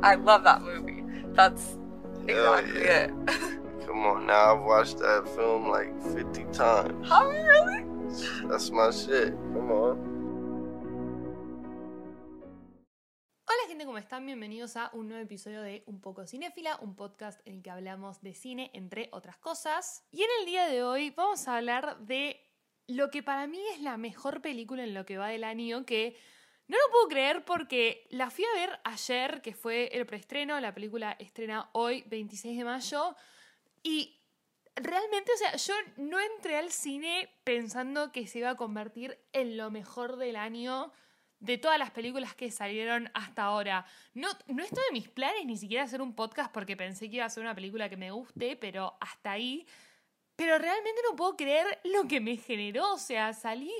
I love that movie. That's exactly yeah. it. Come on, now I've watched that film like 50 times. How really? That's my shit. Come on. Hola gente, ¿cómo están? Bienvenidos a un nuevo episodio de Un poco cinéfila, un podcast en el que hablamos de cine, entre otras cosas. Y en el día de hoy vamos a hablar de lo que para mí es la mejor película en lo que va del año, que no lo puedo creer porque la fui a ver ayer, que fue el preestreno, la película estrena hoy, 26 de mayo, y realmente, o sea, yo no entré al cine pensando que se iba a convertir en lo mejor del año de todas las películas que salieron hasta ahora. No, no en mis planes ni siquiera hacer un podcast porque pensé que iba a ser una película que me guste, pero hasta ahí. Pero realmente no puedo creer lo que me generó. O sea, salí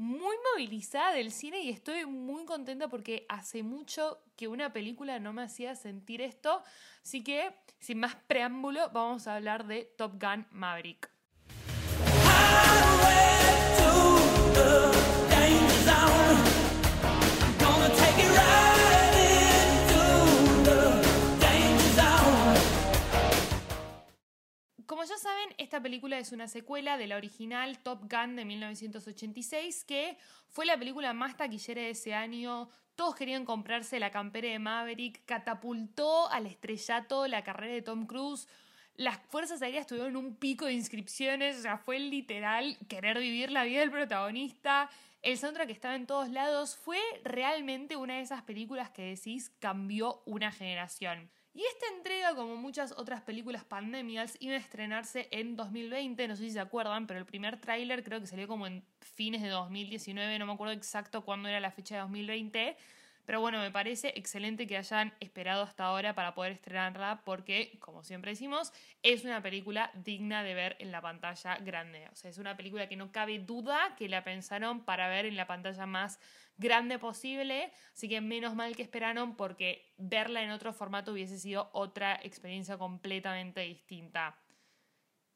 muy movilizada del cine y estoy muy contenta porque hace mucho que una película no me hacía sentir esto. Así que, sin más preámbulo, vamos a hablar de Top Gun Maverick. Como ya saben, esta película es una secuela de la original Top Gun de 1986, que fue la película más taquillera de ese año. Todos querían comprarse la campera de Maverick, catapultó al estrellato la carrera de Tom Cruise. Las fuerzas aéreas tuvieron un pico de inscripciones, o sea, fue literal querer vivir la vida del protagonista. El soundtrack estaba en todos lados. Fue realmente una de esas películas que decís cambió una generación. Y esta entrega, como muchas otras películas pandemias, iba a estrenarse en 2020, no sé si se acuerdan, pero el primer tráiler creo que salió como en fines de 2019, no me acuerdo exacto cuándo era la fecha de 2020, pero bueno, me parece excelente que hayan esperado hasta ahora para poder estrenarla porque, como siempre decimos, es una película digna de ver en la pantalla grande. O sea, es una película que no cabe duda que la pensaron para ver en la pantalla más grande posible, así que menos mal que esperaron porque verla en otro formato hubiese sido otra experiencia completamente distinta.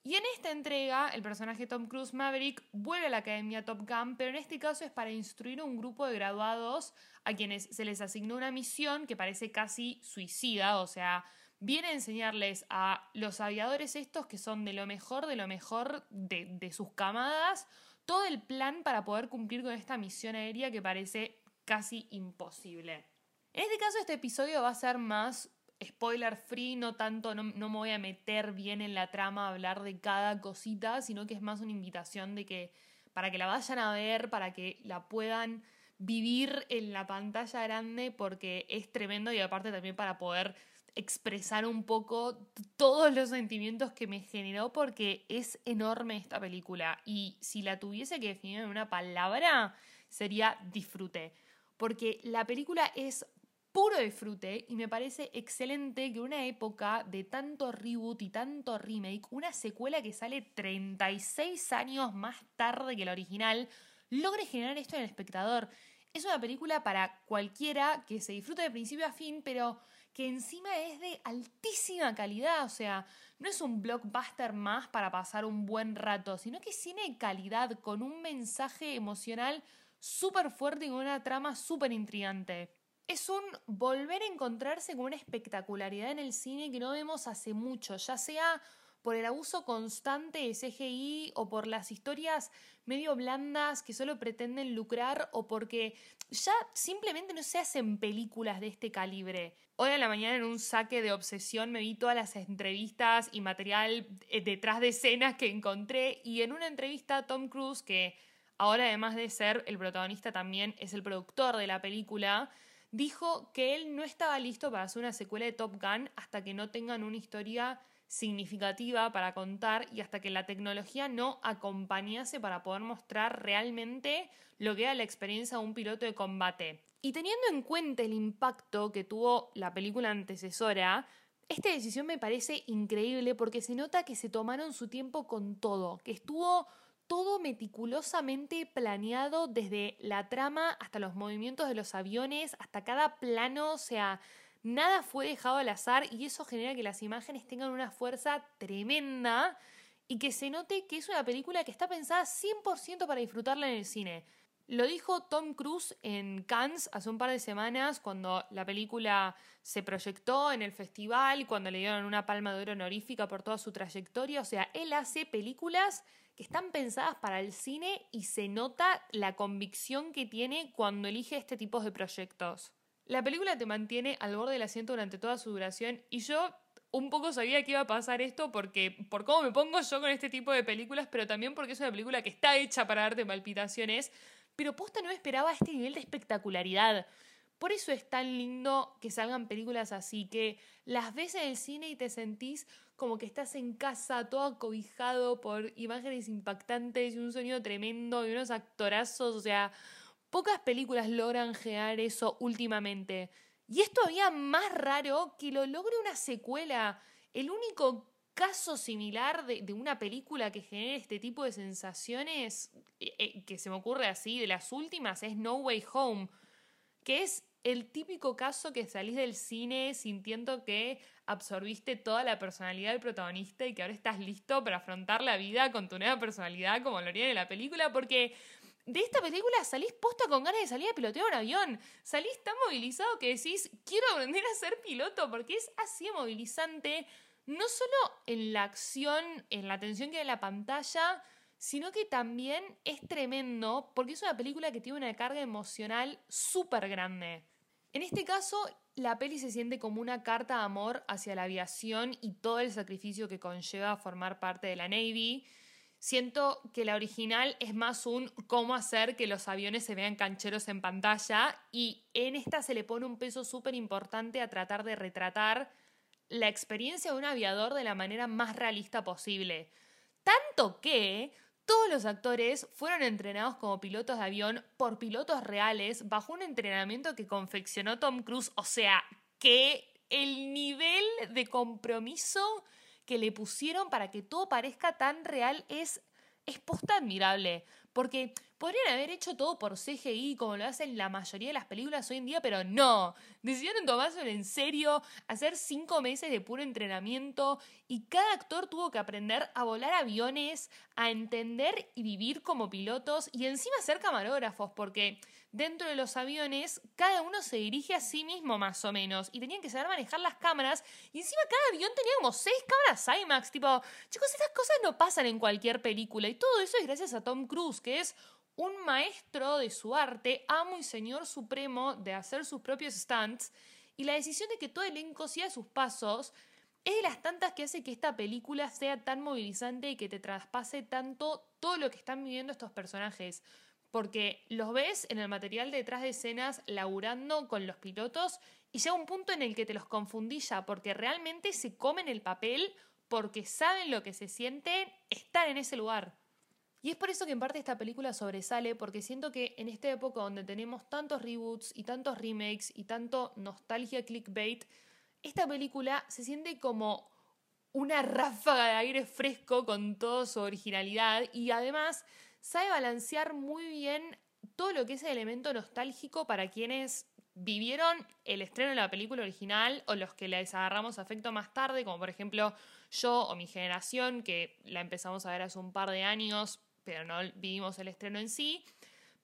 Y en esta entrega, el personaje Tom Cruise Maverick vuelve a la Academia Top Gun, pero en este caso es para instruir a un grupo de graduados a quienes se les asignó una misión que parece casi suicida, o sea, viene a enseñarles a los aviadores estos que son de lo mejor, de lo mejor de, de sus camadas, todo el plan para poder cumplir con esta misión aérea que parece casi imposible. En este caso, este episodio va a ser más spoiler free, no tanto, no, no, me voy a meter bien en la trama a hablar de cada cosita, sino que es más una invitación de que para que la vayan a ver, para que la puedan vivir en la pantalla grande, porque es tremendo y aparte también para poder expresar un poco todos los sentimientos que me generó porque es enorme esta película y si la tuviese que definir en una palabra sería disfrute porque la película es puro disfrute y me parece excelente que una época de tanto reboot y tanto remake, una secuela que sale 36 años más tarde que la original, logre generar esto en el espectador. Es una película para cualquiera que se disfrute de principio a fin, pero que encima es de altísima calidad, o sea, no es un blockbuster más para pasar un buen rato, sino que tiene calidad con un mensaje emocional súper fuerte y con una trama súper intrigante. Es un volver a encontrarse con una espectacularidad en el cine que no vemos hace mucho, ya sea por el abuso constante de CGI o por las historias medio blandas que solo pretenden lucrar o porque ya simplemente no se hacen películas de este calibre. Hoy a la mañana en un saque de obsesión me vi todas las entrevistas y material detrás de escenas que encontré y en una entrevista Tom Cruise, que ahora además de ser el protagonista también es el productor de la película, dijo que él no estaba listo para hacer una secuela de Top Gun hasta que no tengan una historia significativa para contar y hasta que la tecnología no acompañase para poder mostrar realmente lo que era la experiencia de un piloto de combate. Y teniendo en cuenta el impacto que tuvo la película antecesora, esta decisión me parece increíble porque se nota que se tomaron su tiempo con todo, que estuvo todo meticulosamente planeado desde la trama hasta los movimientos de los aviones, hasta cada plano, o sea, nada fue dejado al azar y eso genera que las imágenes tengan una fuerza tremenda y que se note que es una película que está pensada 100% para disfrutarla en el cine. Lo dijo Tom Cruise en Cannes hace un par de semanas cuando la película se proyectó en el festival, cuando le dieron una palma de oro honorífica por toda su trayectoria. O sea, él hace películas que están pensadas para el cine y se nota la convicción que tiene cuando elige este tipo de proyectos. La película te mantiene al borde del asiento durante toda su duración y yo un poco sabía que iba a pasar esto porque por cómo me pongo yo con este tipo de películas, pero también porque es una película que está hecha para darte palpitaciones, pero posta no esperaba este nivel de espectacularidad. Por eso es tan lindo que salgan películas así, que las ves en el cine y te sentís como que estás en casa, todo acobijado por imágenes impactantes y un sonido tremendo y unos actorazos, o sea, pocas películas logran generar eso últimamente. Y es todavía más raro que lo logre una secuela. El único caso similar de, una película que genere este tipo de sensaciones, eh, eh, que se me ocurre así, de las últimas, es No Way Home, que es el típico caso que salís del cine sintiendo que absorbiste toda la personalidad del protagonista y que ahora estás listo para afrontar la vida con tu nueva personalidad como lo harían en la película, porque de esta película salís posta con ganas de salir a pilotear un avión. Salís tan movilizado que decís, quiero aprender a ser piloto, porque es así movilizante, no solo en la acción, en la atención que hay en la pantalla, sino que también es tremendo porque es una película que tiene una carga emocional súper grande. En este caso, la peli se siente como una carta de amor hacia la aviación y todo el sacrificio que conlleva formar parte de la Navy. Siento que la original es más un cómo hacer que los aviones se vean cancheros en pantalla y en esta se le pone un peso súper importante a tratar de retratar la experiencia de un aviador de la manera más realista posible. Tanto que todos los actores fueron entrenados como pilotos de avión por pilotos reales bajo un entrenamiento que confeccionó Tom Cruise. O sea, que el nivel de compromiso que le pusieron para que todo parezca tan real es, es posta admirable. Porque podrían haber hecho todo por CGI, como lo hacen la mayoría de las películas hoy en día, pero no. Decidieron tomárselo en serio, hacer cinco meses de puro entrenamiento y cada actor tuvo que aprender a volar aviones, a entender y vivir como pilotos y encima ser camarógrafos, porque dentro de los aviones cada uno se dirige a sí mismo más o menos y tenían que saber manejar las cámaras y encima cada avión tenía como seis cámaras IMAX, tipo, chicos, estas cosas no pasan en cualquier película y todo eso es gracias a Tom Cruise, que es un maestro de su arte, amo y señor supremo de hacer sus propios stunts y la decisión de que todo el elenco siga sus pasos es de las tantas que hace que esta película sea tan movilizante y que te traspase tanto todo lo que están viviendo estos personajes porque los ves en el material detrás de escenas laburando con los pilotos y llega un punto en el que te los confundís ya porque realmente se comen el papel porque saben lo que se siente estar en ese lugar. Y es por eso que en parte esta película sobresale, porque siento que en esta época donde tenemos tantos reboots y tantos remakes y tanto nostalgia clickbait, esta película se siente como una ráfaga de aire fresco con toda su originalidad y además sabe balancear muy bien todo lo que es el elemento nostálgico para quienes vivieron el estreno de la película original o los que les agarramos afecto más tarde, como por ejemplo yo o mi generación, que la empezamos a ver hace un par de años, pero no vivimos el estreno en sí.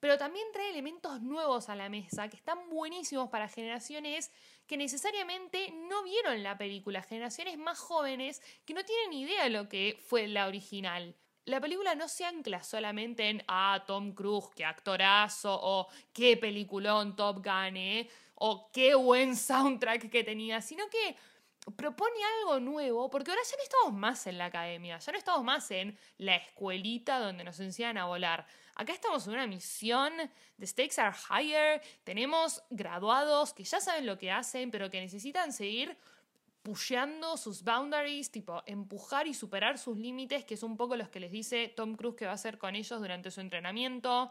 Pero también trae elementos nuevos a la mesa que están buenísimos para generaciones que necesariamente no vieron la película, generaciones más jóvenes que no tienen idea de lo que fue la original la película no se ancla solamente en, ah, Tom Cruise, qué actorazo, o qué peliculón Top Gun, ¿eh? o qué buen soundtrack que tenía, sino que propone algo nuevo, porque ahora ya no estamos más en la academia, ya no estamos más en la escuelita donde nos enseñan a volar. Acá estamos en una misión, the stakes are higher, tenemos graduados que ya saben lo que hacen, pero que necesitan seguir pusheando sus boundaries, tipo empujar y superar sus límites, que es un poco los que les dice Tom Cruise que va a hacer con ellos durante su entrenamiento.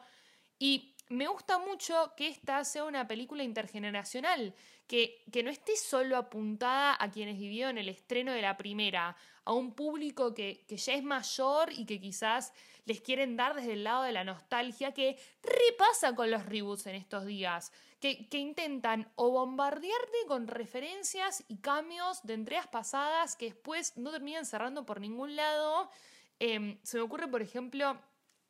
Y me gusta mucho que esta sea una película intergeneracional, que, que, no esté solo apuntada a quienes vivieron el estreno de la primera, a un público que, que, ya es mayor y que quizás les quieren dar desde el lado de la nostalgia, que repasa con los reboots en estos días que, intentan o bombardearte con referencias y cambios de entregas pasadas que después no terminan cerrando por ningún lado. Em, se me ocurre, por ejemplo,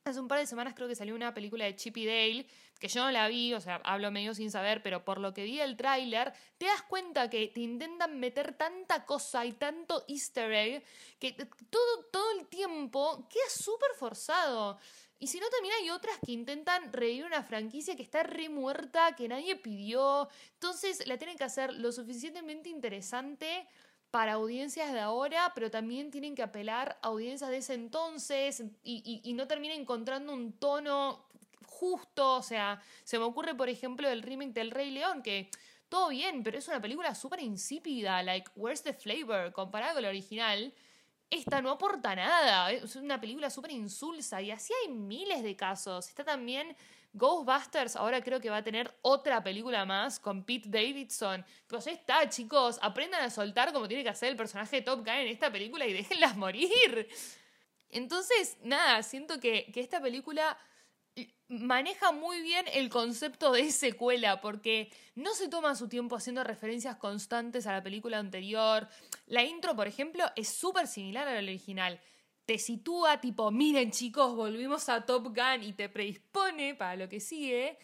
Hace un par de semanas creo que salió una película de Chip y Dale, que yo no la vi, o sea, hablo medio sin saber, pero por lo que vi el tráiler, te das cuenta que te intentan meter tanta cosa y tanto easter egg que todo, todo el tiempo queda súper forzado. Y si no, también hay otras que intentan revivir una franquicia que está re muerta, que nadie pidió. Entonces la tienen que hacer lo suficientemente interesante para audiencias de ahora, pero también tienen que apelar a audiencias de ese entonces y, no termina encontrando un tono justo. O sea, se me ocurre, por ejemplo, el remake del Rey León, que todo bien, pero es una película súper insípida, like, where's the flavor? Comparado con la original, esta no aporta nada. Es una película súper insulsa y así hay miles de casos. Está también Ghostbusters ahora creo que va a tener otra película más con Pete Davidson. Pues ya está, chicos, aprendan a soltar como tiene que hacer el personaje de Top Gun en esta película y déjenlas morir. Entonces, nada, siento que, que esta película maneja muy bien el concepto de secuela porque no se toma su tiempo haciendo referencias constantes a la película anterior. La intro, por ejemplo, es súper similar a la original te sitúa tipo, miren chicos, volvimos a Top Gun y te predispone para lo que sigue,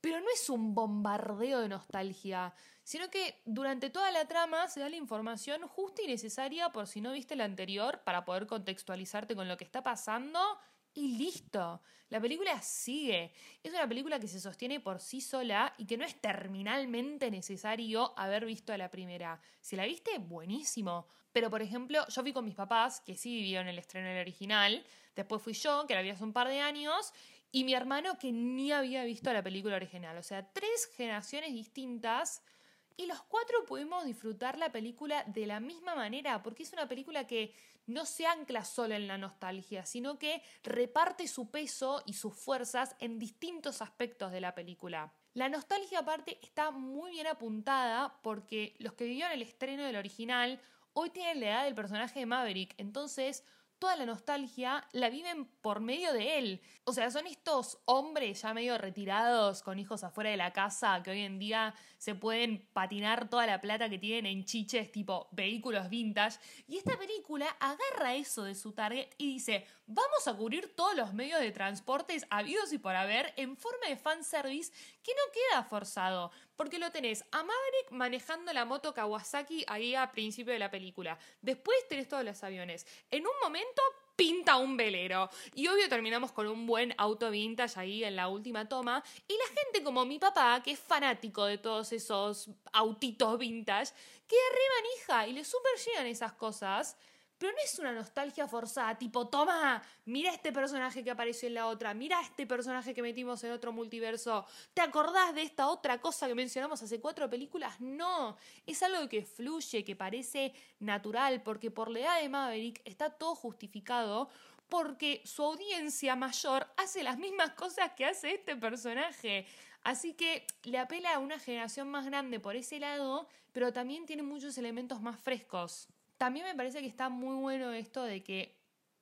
pero no es un bombardeo de nostalgia, sino que durante toda la trama se da la información justa y necesaria por si no viste la anterior para poder contextualizarte con lo que está pasando y listo. La película sigue. Es una película que se sostiene por sí sola y que no es terminalmente necesario haber visto a la primera. Si la viste, buenísimo. Pero, por ejemplo, yo fui con mis papás, que sí vivieron el estreno del original. Después fui yo, que la vi hace un par de años. Y mi hermano, que ni había visto la película original. O sea, tres generaciones distintas. Y los cuatro pudimos disfrutar la película de la misma manera, porque es una película que no se ancla solo en la nostalgia, sino que reparte su peso y sus fuerzas en distintos aspectos de la película. La nostalgia aparte está muy bien apuntada porque los que vivieron el estreno del original hoy tienen la edad del personaje de Maverick, entonces toda la nostalgia la viven por medio de él. O sea, son estos hombres ya medio retirados, con hijos afuera de la casa, que hoy en día se pueden patinar toda la plata que tienen en chiches tipo vehículos vintage. Y esta película agarra eso de su target y dice, vamos a cubrir todos los medios de transportes habidos y por haber en forma de fanservice que no queda forzado. Porque lo tenés a Maverick manejando la moto Kawasaki ahí a principio de la película. Después tenés todos los aviones. En un momento pinta un velero. Y obvio terminamos con un buen auto vintage ahí en la última toma. Y la gente como mi papá, que es fanático de todos esos autitos vintage, queda re manija y le super llegan esas cosas. Pero no es una nostalgia forzada, tipo, toma, mira este personaje que apareció en la otra, mira este personaje que metimos en otro multiverso, ¿te acordás de esta otra cosa que mencionamos hace cuatro películas? No, es algo que fluye, que parece natural, porque por la edad de Maverick está todo justificado, porque su audiencia mayor hace las mismas cosas que hace este personaje. Así que le apela a una generación más grande por ese lado, pero también tiene muchos elementos más frescos. También me parece que está muy bueno esto de que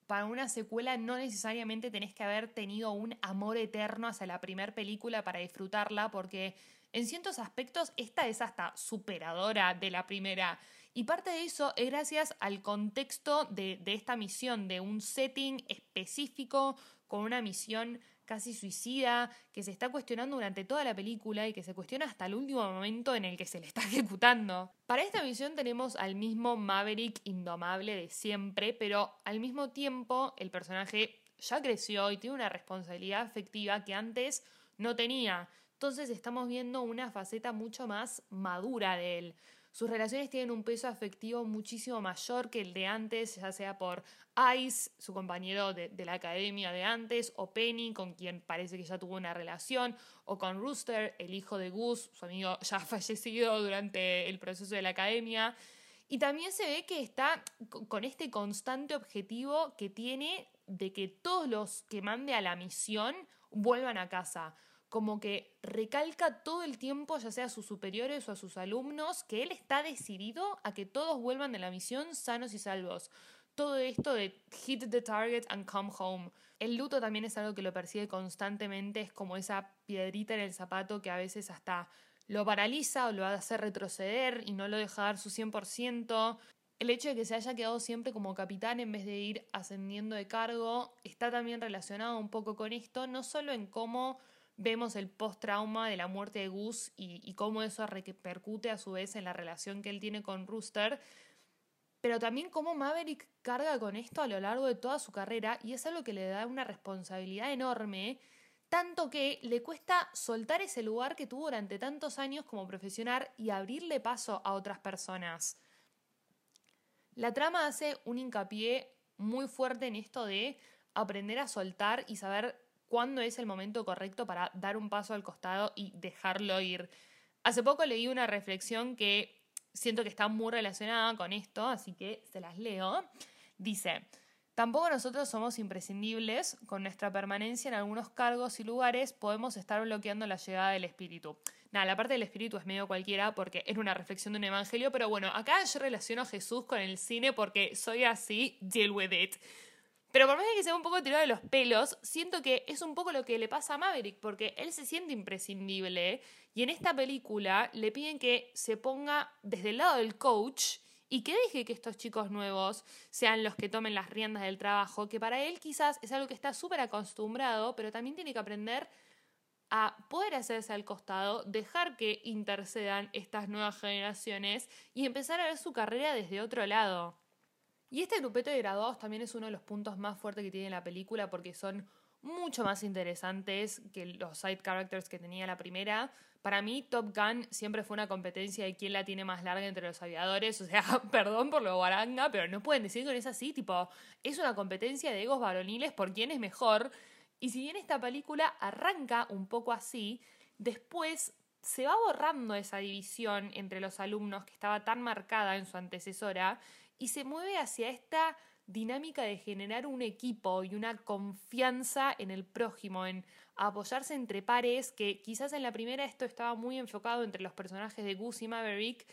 para una secuela no necesariamente tenés que haber tenido un amor eterno hacia la primera película para disfrutarla, porque en ciertos aspectos esta es hasta superadora de la primera. Y parte de eso es gracias al contexto de, esta misión, de un setting específico, con una misión casi suicida, que se está cuestionando durante toda la película y que se cuestiona hasta el último momento en el que se le está ejecutando. Para esta misión tenemos al mismo Maverick indomable de siempre, pero al mismo tiempo el personaje ya creció y tiene una responsabilidad afectiva que antes no tenía. Entonces estamos viendo una faceta mucho más madura de él. Sus relaciones tienen un peso afectivo muchísimo mayor que el de antes, ya sea por Ice, su compañero de, la academia de antes, o Penny, con quien parece que ya tuvo una relación, o con Rooster, el hijo de Gus, su amigo ya fallecido durante el proceso de la academia. Y también se ve que está con este constante objetivo que tiene de que todos los que mande a la misión vuelvan a casa como que recalca todo el tiempo, ya sea a sus superiores o a sus alumnos, que él está decidido a que todos vuelvan de la misión sanos y salvos. Todo esto de hit the target and come home. El luto también es algo que lo persigue constantemente, es como esa piedrita en el zapato que a veces hasta lo paraliza o lo hace retroceder y no lo deja dar su 100%. El hecho de que se haya quedado siempre como capitán en vez de ir ascendiendo de cargo está también relacionado un poco con esto, no solo en cómo vemos el post-trauma de la muerte de Gus y, cómo eso repercute a su vez en la relación que él tiene con Rooster, pero también cómo Maverick carga con esto a lo largo de toda su carrera y es algo que le da una responsabilidad enorme, tanto que le cuesta soltar ese lugar que tuvo durante tantos años como profesional y abrirle paso a otras personas. La trama hace un hincapié muy fuerte en esto de aprender a soltar y saber cuándo es el momento correcto para dar un paso al costado y dejarlo ir. Hace poco leí una reflexión que siento que está muy relacionada con esto, así que se las leo. Dice, tampoco nosotros somos imprescindibles, con nuestra permanencia en algunos cargos y lugares podemos estar bloqueando la llegada del espíritu. Nada, la parte del espíritu es medio cualquiera porque es una reflexión de un evangelio, pero bueno, acá yo relaciono a Jesús con el cine porque soy así, deal with it. Pero por más que sea un poco tirado de los pelos, siento que es un poco lo que le pasa a Maverick, porque él se siente imprescindible y en esta película le piden que se ponga desde el lado del coach y que deje que estos chicos nuevos sean los que tomen las riendas del trabajo, que para él quizás es algo que está súper acostumbrado, pero también tiene que aprender a poder hacerse al costado, dejar que intercedan estas nuevas generaciones y empezar a ver su carrera desde otro lado. Y este grupete de graduados también es uno de los puntos más fuertes que tiene la película porque son mucho más interesantes que los side characters que tenía la primera. Para mí, Top Gun siempre fue una competencia de quién la tiene más larga entre los aviadores. O sea, perdón por lo guaranga, pero no pueden decir que es así. Tipo, es una competencia de egos varoniles por quién es mejor. Y si bien esta película arranca un poco así, después se va borrando esa división entre los alumnos que estaba tan marcada en su antecesora y se mueve hacia esta dinámica de generar un equipo y una confianza en el prójimo, en apoyarse entre pares, que quizás en la primera esto estaba muy enfocado entre los personajes de Gus y Maverick,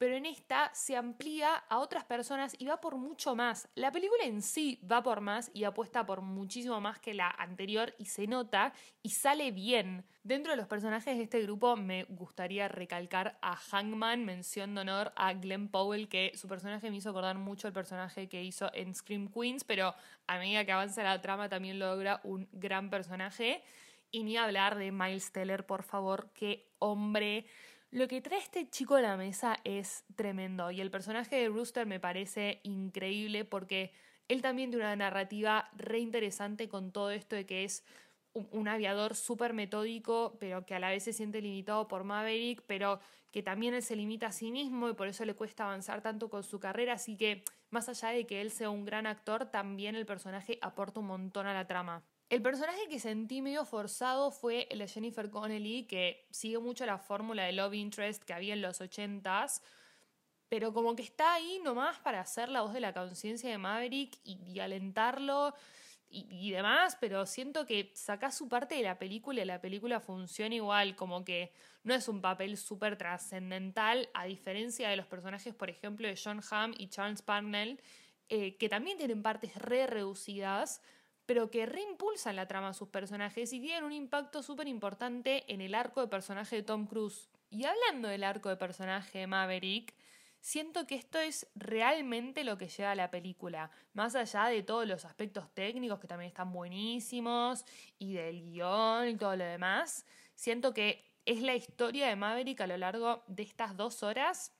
pero en esta se amplía a otras personas y va por mucho más. La película en sí va por más y apuesta por muchísimo más que la anterior y se nota y sale bien. Dentro de los personajes de este grupo me gustaría recalcar a Hangman, mención de honor a Glenn Powell, que su personaje me hizo acordar mucho al personaje que hizo en Scream Queens, pero a medida que avanza la trama también logra un gran personaje. Y ni hablar de Miles Teller, por favor, qué hombre lo que trae este chico a la mesa es tremendo y el personaje de Rooster me parece increíble porque él también tiene una narrativa re interesante con todo esto de que es un, aviador súper metódico, pero que a la vez se siente limitado por Maverick, pero que también él se limita a sí mismo y por eso le cuesta avanzar tanto con su carrera. Así que, más allá de que él sea un gran actor, también el personaje aporta un montón a la trama. El personaje que sentí medio forzado fue el de Jennifer Connelly, que sigue mucho la fórmula de love interest que había en los ochentas, pero como que está ahí nomás para hacer la voz de la conciencia de Maverick y, alentarlo y, demás, pero siento que saca su parte de la película y la película funciona igual, como que no es un papel súper trascendental, a diferencia de los personajes, por ejemplo, de John Hamm y Charles Parnell, eh, que también tienen partes re reducidas, pero que reimpulsan la trama a sus personajes y tienen un impacto súper importante en el arco de personaje de Tom Cruise. Y hablando del arco de personaje de Maverick, siento que esto es realmente lo que lleva a la película, más allá de todos los aspectos técnicos que también están buenísimos y del guion y todo lo demás, siento que es la historia de Maverick a lo largo de estas dos horas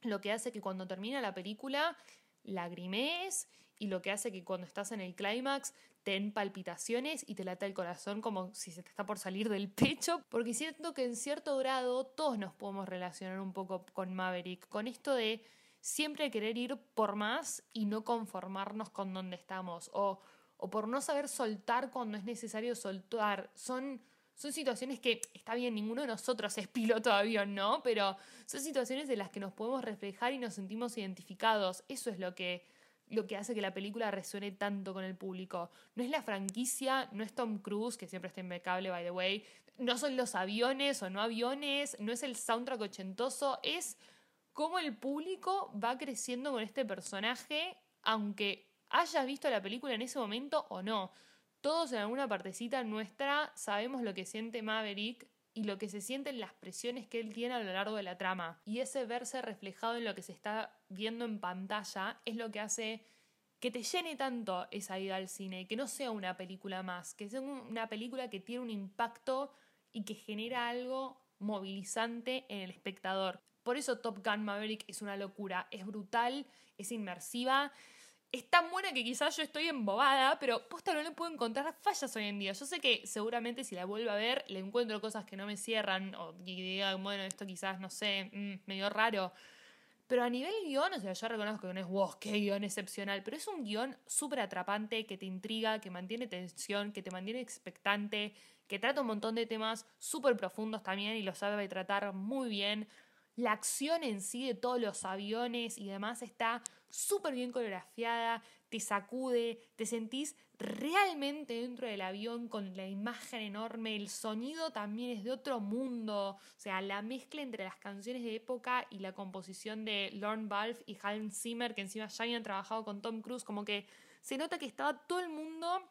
lo que hace que cuando termina la película lagrimes y lo que hace que cuando estás en el clímax ten palpitaciones y te lata el corazón como si se te está por salir del pecho, porque siento que en cierto grado todos nos podemos relacionar un poco con Maverick, con esto de siempre querer ir por más y no conformarnos con donde estamos, o, o por no saber soltar cuando es necesario soltar. Son, son situaciones que, está bien, ninguno de nosotros es piloto de avión, ¿no? Pero son situaciones de las que nos podemos reflejar y nos sentimos identificados. Eso es lo que lo que hace que la película resuene tanto con el público. No es la franquicia, no es Tom Cruise, que siempre está impecable, by the way, no son los aviones o no aviones, no es el soundtrack ochentoso, es cómo el público va creciendo con este personaje, aunque hayas visto la película en ese momento o no. Todos en alguna partecita nuestra sabemos lo que siente Maverick y lo que se siente en las presiones que él tiene a lo largo de la trama. Y ese verse reflejado en lo que se está viendo en pantalla es lo que hace que te llene tanto esa ida al cine, que no sea una película más, que sea una película que tiene un impacto y que genera algo movilizante en el espectador. Por eso Top Gun Maverick es una locura, es brutal, es inmersiva, es tan buena que quizás yo estoy embobada, pero posta no le puedo encontrar fallas hoy en día. Yo sé que seguramente si la vuelvo a ver le encuentro cosas que no me cierran o diga, bueno, esto quizás, no sé, mm, medio raro. Pero a nivel guion, o sea, yo reconozco que no es wow, qué guion excepcional, pero es un guion súper atrapante, que te intriga, que mantiene tensión, que te mantiene expectante, que trata un montón de temas súper profundos también y lo sabe tratar muy bien. La acción en sí de todos los aviones y demás está súper bien coreografiada, te sacude, te sentís realmente dentro del avión con la imagen enorme, el sonido también es de otro mundo, o sea, la mezcla entre las canciones de época y la composición de Lorne Balfe y Hans Zimmer, que encima ya habían trabajado con Tom Cruise, como que se nota que estaba todo el mundo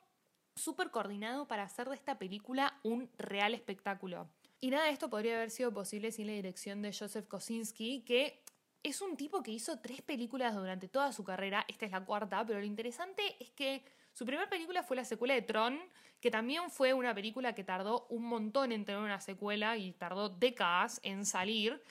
súper coordinado para hacer de esta película un real espectáculo. Y nada de esto podría haber sido posible sin la dirección de Joseph Kosinski, que es un tipo que hizo tres películas durante toda su carrera, esta es la cuarta, pero lo interesante es que su primera película fue la secuela de Tron, que también fue una película que tardó un montón en tener una secuela y tardó décadas en salir.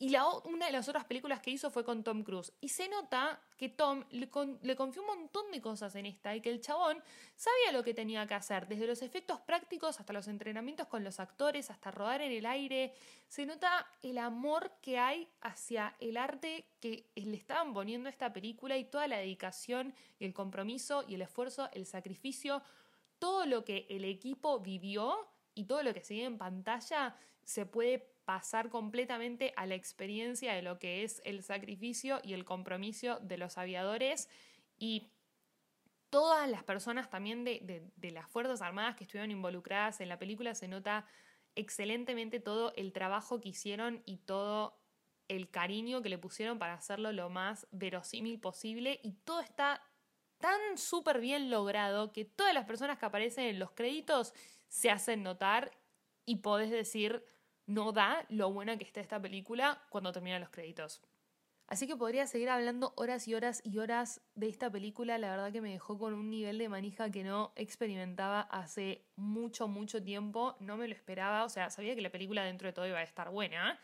Y la, una de las otras películas que hizo fue con Tom Cruise. Y se nota que Tom le, le, confió un montón de cosas en esta y que el chabón sabía lo que tenía que hacer, desde los efectos prácticos hasta los entrenamientos con los actores, hasta rodar en el aire. Se nota el amor que hay hacia el arte que le estaban poniendo a esta película y toda la dedicación y el compromiso y el esfuerzo, el sacrificio, todo lo que el equipo vivió y todo lo que se ve en pantalla se puede pasar completamente a la experiencia de lo que es el sacrificio y el compromiso de los aviadores. Y todas las personas también de, las Fuerzas Armadas que estuvieron involucradas en la película se nota excelentemente todo el trabajo que hicieron y todo el cariño que le pusieron para hacerlo lo más verosímil posible. Y todo está tan súper bien logrado que todas las personas que aparecen en los créditos se hacen notar y podés decir no da lo buena que está esta película cuando terminan los créditos. Así que podría seguir hablando horas y horas y horas de esta película. La verdad que me dejó con un nivel de manija que no experimentaba hace mucho, mucho tiempo. No me lo esperaba. O sea, sabía que la película dentro de todo iba a estar buena,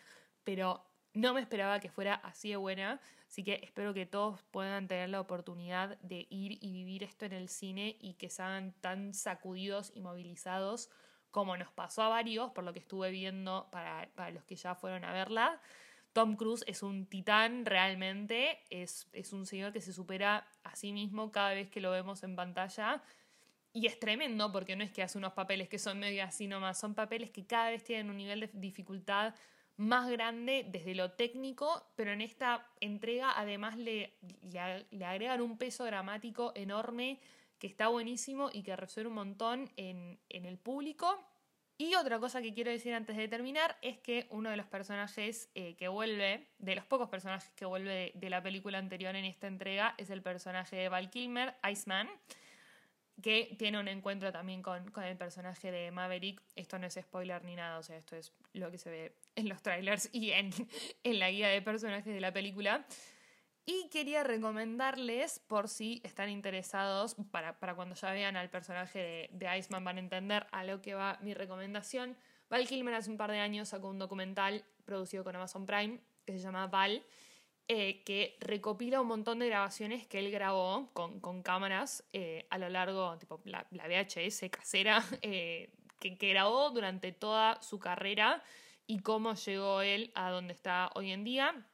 pero no me esperaba que fuera así de buena. Así que espero que todos puedan tener la oportunidad de ir y vivir esto en el cine y que sean tan sacudidos y movilizados como nos pasó a varios, por lo que estuve viendo para, los que ya fueron a verla. Tom Cruise es un titán realmente, es, es un señor que se supera a sí mismo cada vez que lo vemos en pantalla. Y es tremendo porque no es que hace unos papeles que son medio así nomás, son papeles que cada vez tienen un nivel de dificultad más grande desde lo técnico, pero en esta entrega además le, le, agregan un peso dramático enorme que está buenísimo y que resuelve un montón en, el público. Y otra cosa que quiero decir antes de terminar es que uno de los personajes eh, que vuelve, de los pocos personajes que vuelve de, la película anterior en esta entrega, es el personaje de Val Kilmer, Iceman, que tiene un encuentro también con, con, el personaje de Maverick. Esto no es spoiler ni nada, o sea, esto es lo que se ve en los trailers y en, en la guía de personajes de la película. Y quería recomendarles, por si están interesados, para, cuando ya vean al personaje de, Iceman van a entender a lo que va mi recomendación. Val Kilmer hace un par de años sacó un documental producido con Amazon Prime que se llama Val, eh, que recopila un montón de grabaciones que él grabó con, cámaras eh, a lo largo, tipo la, VHS casera, eh, que, que grabó durante toda su carrera y cómo llegó él a donde está hoy en día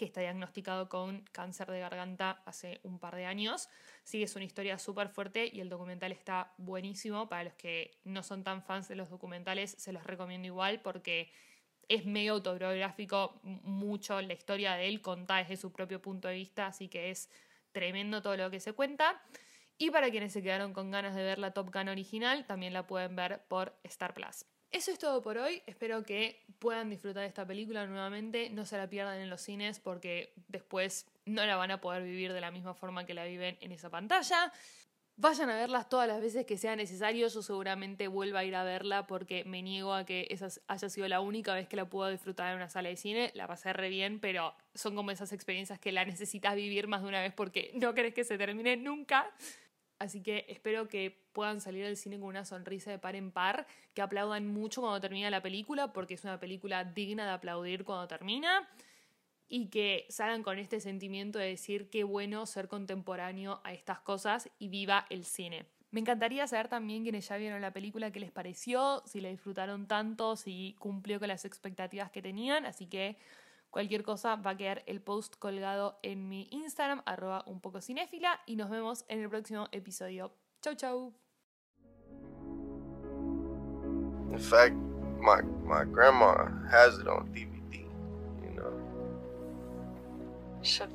que está diagnosticado con cáncer de garganta hace un par de años. Sí, es una historia súper fuerte y el documental está buenísimo. Para los que no son tan fans de los documentales, se los recomiendo igual porque es medio autobiográfico, mucho la historia de él contada desde su propio punto de vista, así que es tremendo todo lo que se cuenta. Y para quienes se quedaron con ganas de ver la Top Gun original, también la pueden ver por Star Plus. Eso es todo por hoy. Espero que puedan disfrutar de esta película nuevamente. No se la pierdan en los cines porque después no la van a poder vivir de la misma forma que la viven en esa pantalla. Vayan a verlas todas las veces que sea necesario. Yo seguramente vuelva a ir a verla porque me niego a que esa haya sido la única vez que la puedo disfrutar en una sala de cine. La pasé re bien, pero son como esas experiencias que la necesitas vivir más de una vez porque no crees que se termine nunca. Así que espero que puedan salir del cine con una sonrisa de par en par, que aplaudan mucho cuando termina la película, porque es una película digna de aplaudir cuando termina y que salgan con este sentimiento de decir qué bueno ser contemporáneo a estas cosas y viva el cine. Me encantaría saber también quienes ya vieron la película qué les pareció, si la disfrutaron tanto, si cumplió con las expectativas que tenían, así que cualquier cosa va a quedar el post colgado en mi Instagram, arroba un poco cinéfila, y nos vemos en el próximo episodio. Chau chau. In fact, my grandma has it on DVD. Should?